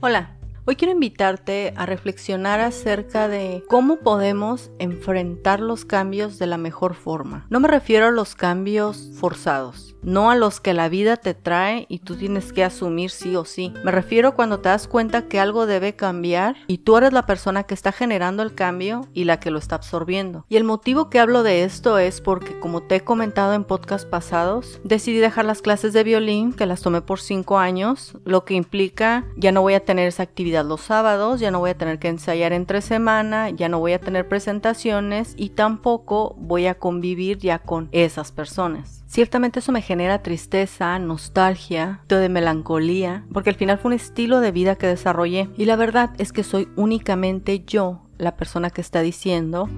Hola, hoy quiero invitarte a reflexionar acerca de cómo podemos enfrentar los cambios de la mejor forma. No me refiero a los cambios forzados, no a los que la vida te trae y tú tienes que asumir sí o sí. Me refiero cuando te das cuenta que algo debe cambiar y tú eres la persona que está generando el cambio y la que lo está absorbiendo. Y el motivo que hablo de esto es porque, como te he comentado en podcasts pasados, decidí dejar las clases de violín, que las tomé por 5 años, lo que implica ya no voy a tener esa actividad los sábados, ya no voy a tener que ensayar entre semana, ya no voy a tener presentaciones y tampoco voy a convivir ya con esas personas. Ciertamente eso me genera tristeza, nostalgia, de melancolía, porque al final fue un estilo de vida que desarrollé y la verdad es que soy únicamente yo la persona que está diciendo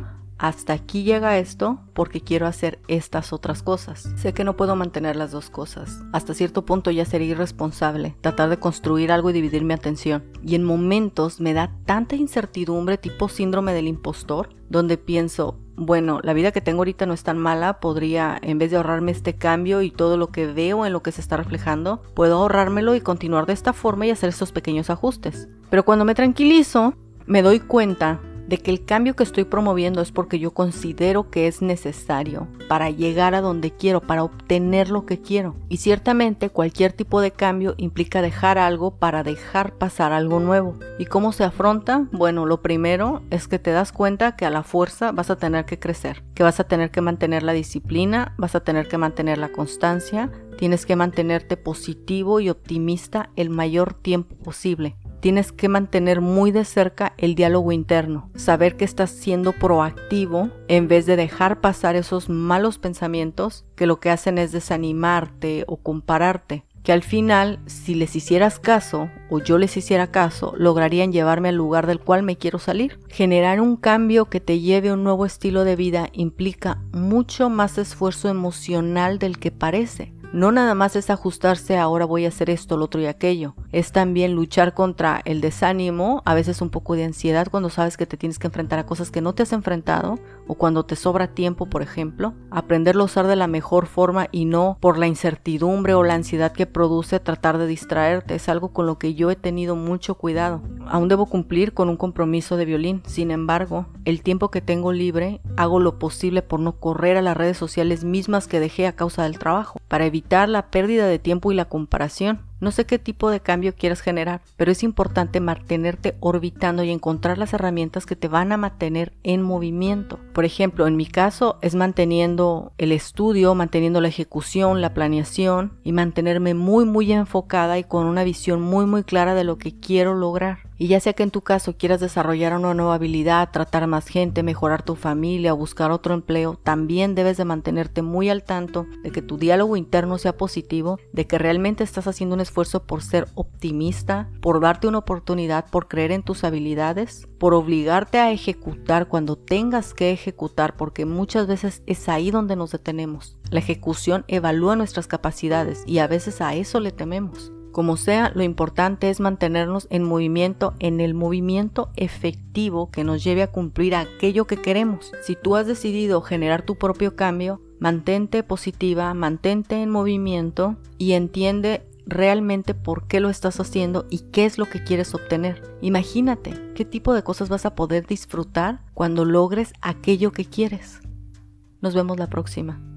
hasta aquí llega esto porque quiero hacer estas otras cosas. Sé que no puedo mantener las dos cosas. Hasta cierto punto ya sería irresponsable tratar de construir algo y dividir mi atención. Y en momentos me da tanta incertidumbre tipo síndrome del impostor, donde pienso, bueno, la vida que tengo ahorita no es tan mala, podría, en vez de ahorrarme este cambio y todo lo que veo en lo que se está reflejando, puedo ahorrármelo y continuar de esta forma y hacer estos pequeños ajustes. Pero cuando me tranquilizo, me doy cuenta de que el cambio que estoy promoviendo es porque yo considero que es necesario para llegar a donde quiero, para obtener lo que quiero. Y ciertamente cualquier tipo de cambio implica dejar algo para dejar pasar algo nuevo. ¿Y cómo se afronta? Bueno, lo primero es que te das cuenta que a la fuerza vas a tener que crecer, que vas a tener que mantener la disciplina, vas a tener que mantener la constancia, tienes que mantenerte positivo y optimista el mayor tiempo posible tienes que mantener muy de cerca el diálogo interno, saber que estás siendo proactivo en vez de dejar pasar esos malos pensamientos que lo que hacen es desanimarte o compararte que al final, si les hicieras caso o yo les hiciera caso, lograrían llevarme al lugar del cual me quiero salir. Generar un cambio que te lleve a un nuevo estilo de vida implica mucho más esfuerzo emocional del que parece. No nada más es ajustarse ahora voy a hacer esto, lo otro y aquello. Es también luchar contra el desánimo, a veces un poco de ansiedad cuando sabes que te tienes que enfrentar a cosas que no te has enfrentado o cuando te sobra tiempo, por ejemplo. Aprenderlo a usar de la mejor forma y no por la incertidumbre o la ansiedad que produce tratar de distraerte. Es algo con lo que yo he tenido mucho cuidado. Aún debo cumplir con un compromiso de violín. Sin embargo, el tiempo que tengo libre hago lo posible por no correr a las redes sociales mismas que dejé a causa del trabajo, para evitar la pérdida de tiempo y la comparación. No sé qué tipo de cambio quieres generar, pero es importante mantenerte orbitando y encontrar las herramientas que te van a mantener en movimiento. Por ejemplo, en mi caso es manteniendo el estudio, manteniendo la ejecución, la planeación y mantenerme muy muy enfocada y con una visión muy muy clara de lo que quiero lograr. Y ya sea que en tu caso quieras desarrollar una nueva habilidad, tratar más gente, mejorar tu familia o buscar otro empleo, también debes de mantenerte muy al tanto de que tu diálogo interno sea positivo, de que realmente estás haciendo un esfuerzo por ser optimista, por darte una oportunidad, por creer en tus habilidades, por obligarte a ejecutar cuando tengas que ejecutar, porque muchas veces es ahí donde nos detenemos. La ejecución evalúa nuestras capacidades y a veces a eso le tememos. Como sea, lo importante es mantenernos en movimiento, en el movimiento efectivo que nos lleve a cumplir aquello que queremos. Si tú has decidido generar tu propio cambio, mantente positiva, mantente en movimiento y entiende realmente por qué lo estás haciendo y qué es lo que quieres obtener. Imagínate qué tipo de cosas vas a poder disfrutar cuando logres aquello que quieres. Nos vemos la próxima.